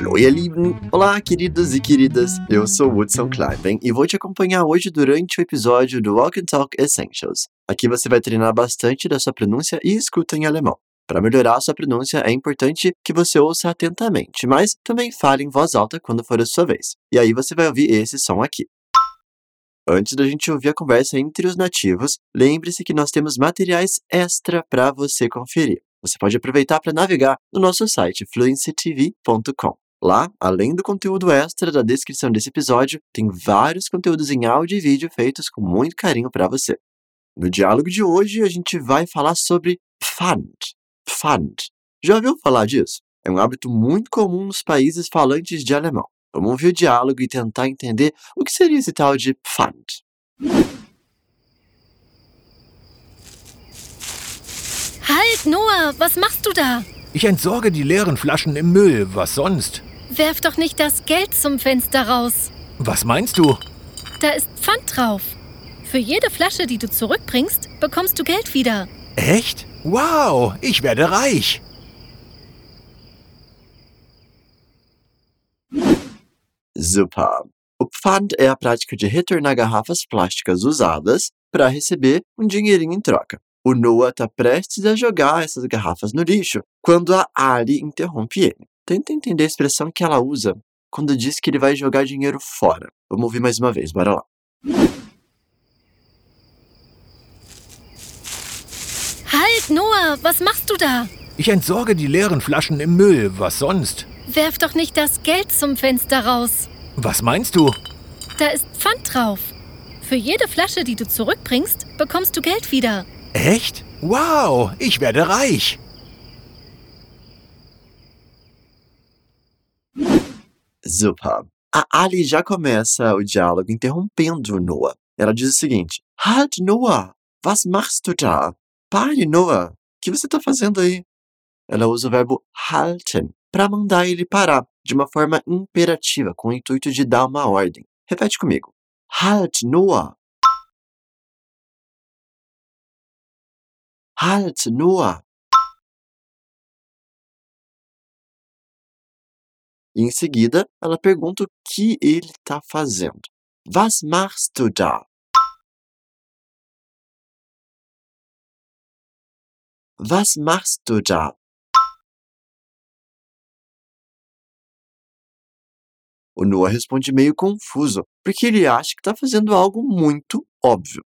Hallo, ihr! Olá, queridos e queridas! Eu sou Woodson Kleiben e vou te acompanhar hoje durante o episódio do Walk and Talk Essentials. Aqui você vai treinar bastante da sua pronúncia e escuta em alemão. Para melhorar a sua pronúncia, é importante que você ouça atentamente, mas também fale em voz alta quando for a sua vez. E aí você vai ouvir esse som aqui. Antes da gente ouvir a conversa entre os nativos, lembre-se que nós temos materiais extra para você conferir. Você pode aproveitar para navegar no nosso site fluencytv.com. Lá, além do conteúdo extra da descrição desse episódio, tem vários conteúdos em áudio e vídeo feitos com muito carinho para você. No diálogo de hoje, a gente vai falar sobre Pfand. Pfand. Já ouviu falar disso? É um hábito muito comum nos países falantes de alemão. Vamos ouvir o diálogo e tentar entender o que seria esse tal de Pfand. Halt, Noah, was machst du da? Ich entsorge die leeren Flaschen im Müll. Was sonst? Werf doch nicht das Geld zum Fenster raus. Was meinst du? Da ist Pfand drauf. Für jede Flasche, die du zurückbringst, bekommst du Geld wieder. Echt? Wow, ich werde reich. Super! O Pfand é a prática de retornar garrafas plásticas usadas para receber um dinheirinho em troca. O Noah está prestes a jogar essas garrafas no lixo quando a Ali interrompe ele. Tenta entender a expressão que ela usa quando diz que ele vai jogar dinheiro fora. Vamos ouvir mais uma vez, bora lá. Halt, Noah, was machst du da? Ich entsorge die leeren Flaschen im Müll. Was sonst? Werf doch nicht das Geld zum Fenster raus. Was meinst du? Da ist Pfand drauf. Für jede Flasche, die du zurückbringst, bekommst du Geld wieder. Echt? Wow, ich werde reich. Super! A Ali já começa o diálogo interrompendo Noah. Ela diz o seguinte: Halt, Noah! Was machst du da? Pare, Noah! O que você está fazendo aí? Ela usa o verbo halten para mandar ele parar, de uma forma imperativa, com o intuito de dar uma ordem. Repete comigo. Halt, Noah! Halt, Noah! E em seguida, ela pergunta o que ele está fazendo. Was machst du da? Was machst du da? O Noah responde meio confuso, porque ele acha que está fazendo algo muito óbvio.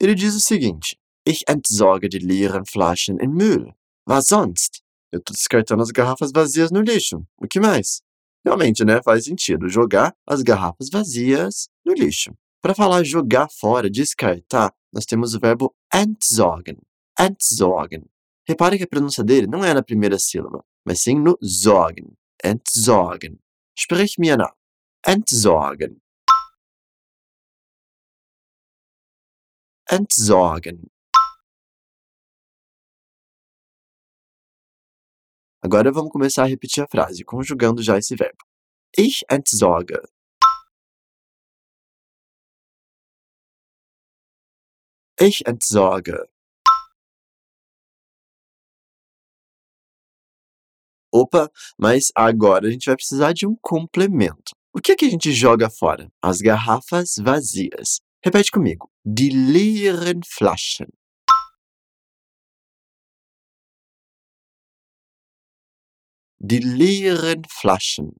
Ele diz o seguinte: Ich entsorge die leeren Flaschen in Müll. Was sonst? Eu estou descartando as garrafas vazias no lixo. O que mais? Realmente, né? Faz sentido jogar as garrafas vazias no lixo. Para falar jogar fora, descartar, nós temos o verbo entsorgen. Entsorgen. Repare que a pronúncia dele não é na primeira sílaba, mas sim no sorgen. Entsorgen. Sprich mir nach. Entsorgen. Entsorgen. Agora vamos começar a repetir a frase, conjugando já esse verbo. Ich entsorge. Ich entsorge. Opa, mas agora a gente vai precisar de um complemento. O que é que a gente joga fora? As garrafas vazias. Repete comigo. Die leeren Flaschen. Die leeren Flaschen.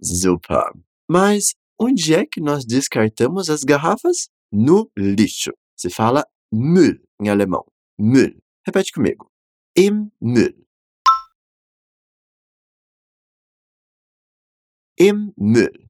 Super! Mas onde é que nós descartamos as garrafas? No lixo. Se fala Müll em alemão. Müll. Repete comigo. Im Müll. Im Müll.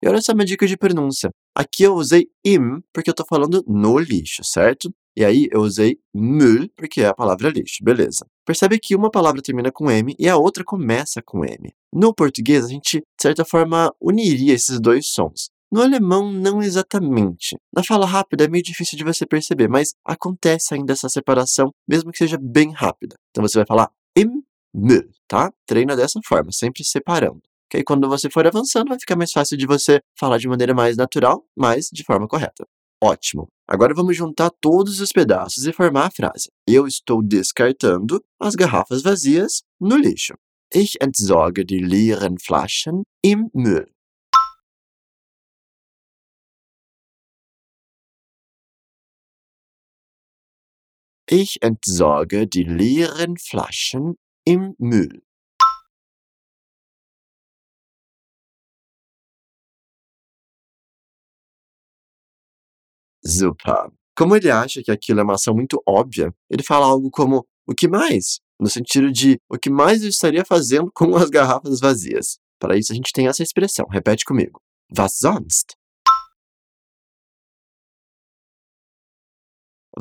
E olha só uma dica de pronúncia. Aqui eu usei im porque eu tô falando no lixo, certo? E aí eu usei Müll porque é a palavra lixo, beleza. Percebe que uma palavra termina com M e a outra começa com M. No português, a gente, de certa forma, uniria esses dois sons. No alemão, não exatamente. Na fala rápida é meio difícil de você perceber, mas acontece ainda essa separação, mesmo que seja bem rápida. Então você vai falar im Müll, tá? Treina dessa forma, sempre separando. Que aí quando você for avançando, vai ficar mais fácil de você falar de maneira mais natural, mas de forma correta. Ótimo. Agora vamos juntar todos os pedaços e formar a frase. Eu estou descartando as garrafas vazias no lixo. Ich entsorge die leeren Flaschen im Müll. Ich entsorge die leeren Flaschen im Müll. Como ele acha que aquilo é uma ação muito óbvia, ele fala algo como o que mais? No sentido de o que mais eu estaria fazendo com as garrafas vazias. Para isso a gente tem essa expressão. Repete comigo. Was sonst?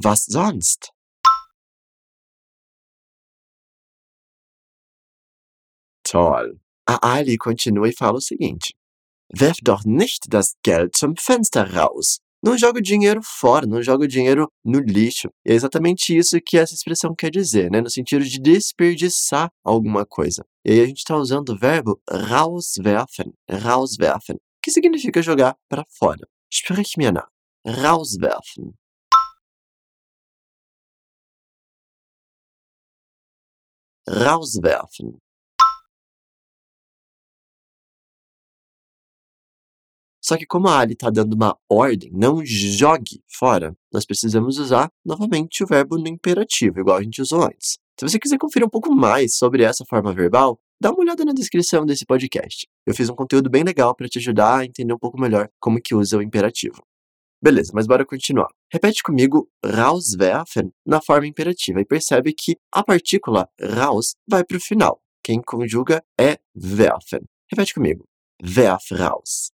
Was sonst? Toll. A Ali continua e fala o seguinte: Werf doch nicht das Geld zum Fenster raus. Não joga o dinheiro fora, não joga o dinheiro no lixo. E é exatamente isso que essa expressão quer dizer, né? No sentido de desperdiçar alguma coisa. E aí a gente está usando o verbo rauswerfen, rauswerfen, que significa jogar para fora. Sprich mir nach. Rauswerfen. Rauswerfen. Só que como a Ali está dando uma ordem, não jogue fora, nós precisamos usar novamente o verbo no imperativo, igual a gente usou antes. Se você quiser conferir um pouco mais sobre essa forma verbal, dá uma olhada na descrição desse podcast. Eu fiz um conteúdo bem legal para te ajudar a entender um pouco melhor como que usa o imperativo. Beleza, mas bora continuar. Repete comigo rauswerfen na forma imperativa e percebe que a partícula raus vai para o final. Quem conjuga é werfen. Repete comigo. Werf raus.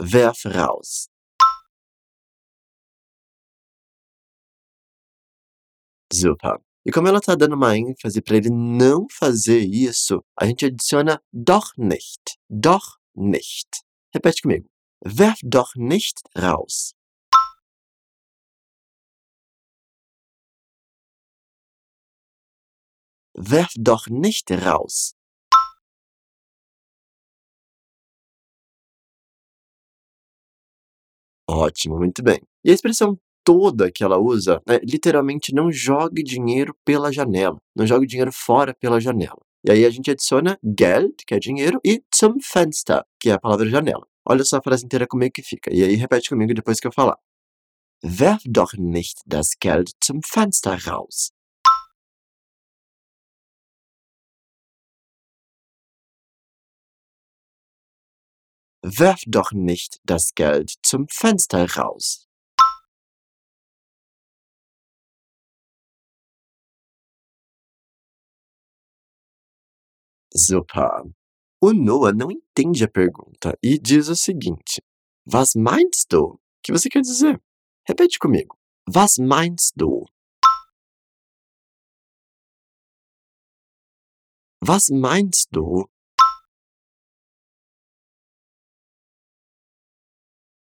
Werf raus. Super. E como ela está dando uma ênfase para ele não fazer isso, a gente adiciona doch nicht. Doch nicht. Repete comigo. Werf doch nicht raus. Werf doch nicht raus. Ótimo, muito bem. E a expressão toda que ela usa é literalmente não jogue dinheiro pela janela, não jogue dinheiro fora pela janela. E aí a gente adiciona Geld, que é dinheiro, e zum Fenster, que é a palavra janela. Olha só a frase inteira como é que fica. E aí repete comigo depois que eu falar. Werf doch nicht das Geld zum Fenster raus. Werf doch nicht das Geld zum Fenster raus. Super. O Noah não entende a pergunta e diz o seguinte: Was meinst du? O que você quer dizer? Repete comigo. Was meinst du? Was meinst du?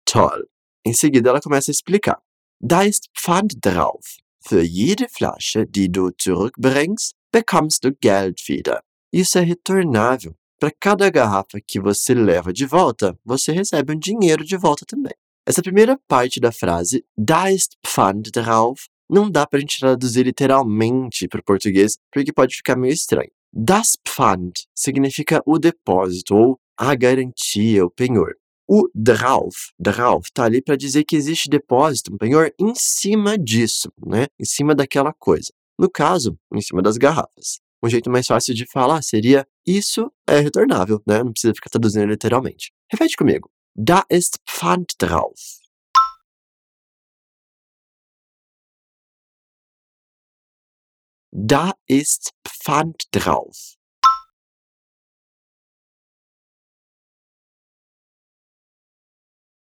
Toll. Em seguida, ela começa a explicar. Da ist Pfand drauf. Für jede Flasche, die du zurückbringst, bekommst du Geld wieder. Isso é retornável. Para cada garrafa que você leva de volta, você recebe um dinheiro de volta também. Essa primeira parte da frase, da ist Pfand drauf, não dá para a gente traduzir literalmente para o português, porque pode ficar meio estranho. Das Pfand significa o depósito ou a garantia, o penhor. O drauf, drauf, tá ali para dizer que existe depósito, um penhor em cima disso, né? Em cima daquela coisa. No caso, em cima das garrafas. Um jeito mais fácil de falar seria isso é retornável, né? Não precisa ficar traduzindo literalmente. Repete comigo. Da ist Pfand drauf. Da ist Pfand drauf.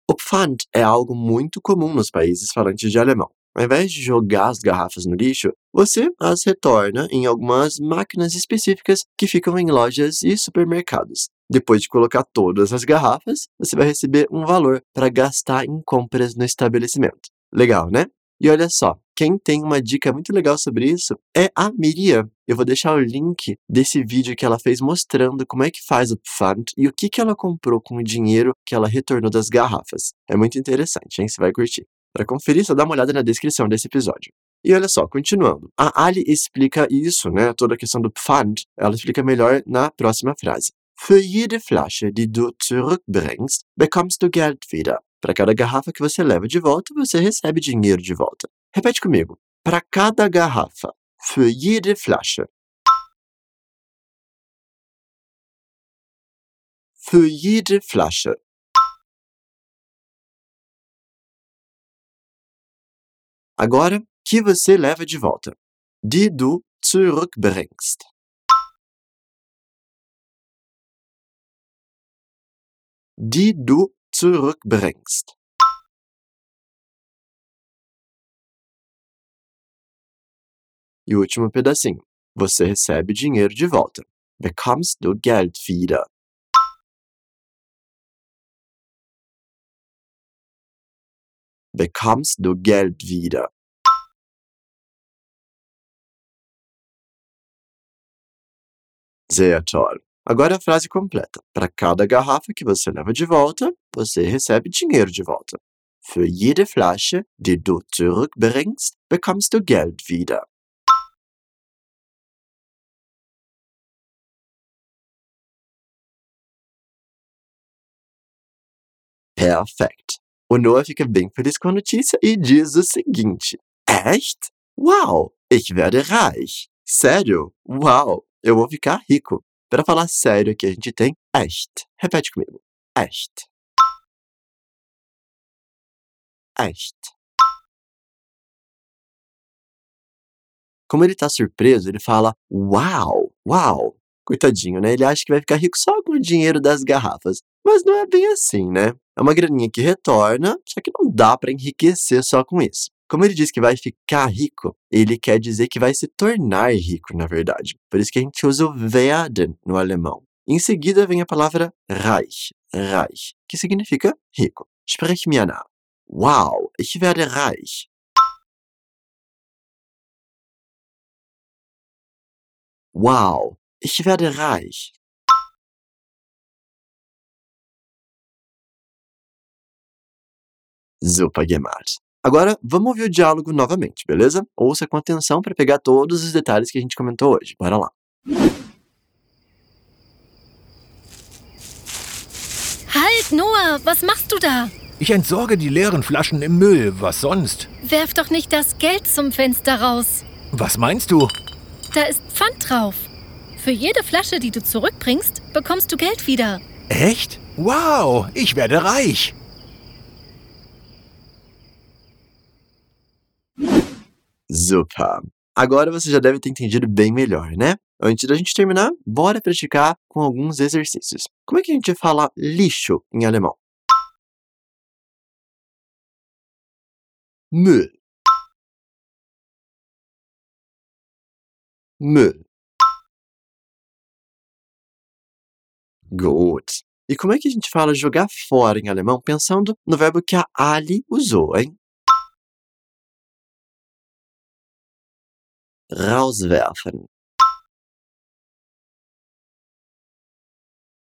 O Pfand é algo muito comum nos países falantes de alemão. Ao invés de jogar as garrafas no lixo, você as retorna em algumas máquinas específicas que ficam em lojas e supermercados. Depois de colocar todas as garrafas, você vai receber um valor para gastar em compras no estabelecimento. Legal, né? E olha só, Quem tem uma dica muito legal sobre isso é a Miriam. Eu vou deixar o link desse vídeo que ela fez mostrando como é que faz o Pfand e o que, que ela comprou com o dinheiro que ela retornou das garrafas. É muito interessante, hein? Você vai curtir. Para conferir, só dá uma olhada na descrição desse episódio. E olha só, continuando. A Ali explica isso, né? Toda a questão do Pfand, ela explica melhor na próxima frase. Für jede Flasche, die du zurückbringst, bekommst du Geld wieder. Para cada garrafa que você leva de volta, você recebe dinheiro de volta. Repete comigo. Para cada garrafa. Für jede Flasche. Für jede Flasche. Agora, que você leva de volta. Die du zurückbringst. Die du zurückbringst. E o último pedacinho. Você recebe dinheiro de volta. Bekommst du Geld wieder. Bekommst du Geld wieder. Sehr toll. Agora a frase completa. Para cada garrafa que você leva de volta, você recebe dinheiro de volta. Für jede Flasche, die du zurückbringst, bekommst du Geld wieder. Perfect. O Noah fica bem feliz com a notícia e diz o seguinte: Echt? Uau! Ich werde reich. Sério? Uau! Eu vou ficar rico. Para falar sério aqui, a gente tem echt. Repete comigo. Echt. Echt. Como ele tá surpreso, ele fala uau, uau. Coitadinho, né? Ele acha que vai ficar rico só com o dinheiro das garrafas. Mas não é bem assim, né? É uma graninha que retorna, só que não dá para enriquecer só com isso. Como ele diz que vai ficar rico, ele quer dizer que vai se tornar rico, na verdade. Por isso que a gente usa o werden no alemão. Em seguida vem a palavra reich, reich, que significa rico. Sprich mir nach. Wow, ich werde reich. Wow, ich werde reich. Super gemacht. Agora, vamos ouvir o diálogo novamente, beleza? Ouça com atenção para pegar todos os detalhes que a gente comentou hoje. Bora lá. Halt, Noah, was machst du da? Ich entsorge die leeren Flaschen im Müll. Was sonst? Werf doch nicht das Geld zum Fenster raus. Was meinst du? Da ist Pfand drauf. Für jede Flasche, die du zurückbringst, bekommst du Geld wieder. Echt? Wow, ich werde reich. Super! Agora você já deve ter entendido bem melhor, né? Antes da gente terminar, bora praticar com alguns exercícios. Como é que a gente fala lixo em alemão? Müll. Müll. Gut. E como é que a gente fala jogar fora em alemão pensando no verbo que a Ali usou, hein? Rauswerfen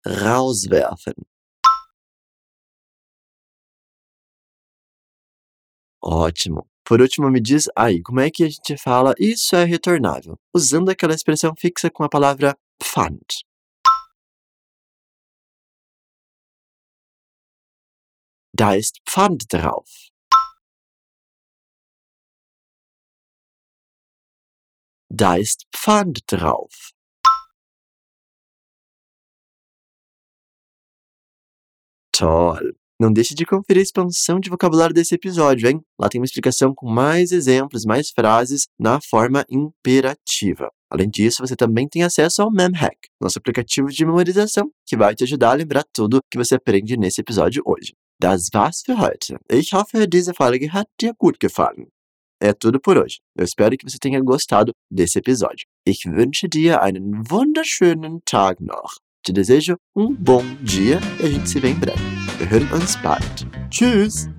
rauswerfen Ótimo. Por último, me diz aí, como é que a gente fala isso é retornável? Usando aquela expressão fixa com a palavra Pfand. Da ist Pfand drauf. Da ist Pfand drauf. Toll! Não deixe de conferir a expansão de vocabulário desse episódio, hein? Lá tem uma explicação com mais exemplos, mais frases na forma imperativa. Além disso, você também tem acesso ao MemHack, nosso aplicativo de memorização, que vai te ajudar a lembrar tudo que você aprende nesse episódio hoje. Das war's für heute. Ich hoffe, diese Folge hat dir gut gefallen. É tudo por hoje. Eu espero que você tenha gostado desse episódio. Ich wünsche dir einen wunderschönen Tag noch. Te desejo um bom dia e a gente se vê em breve. Wir hören uns bald. Tschüss!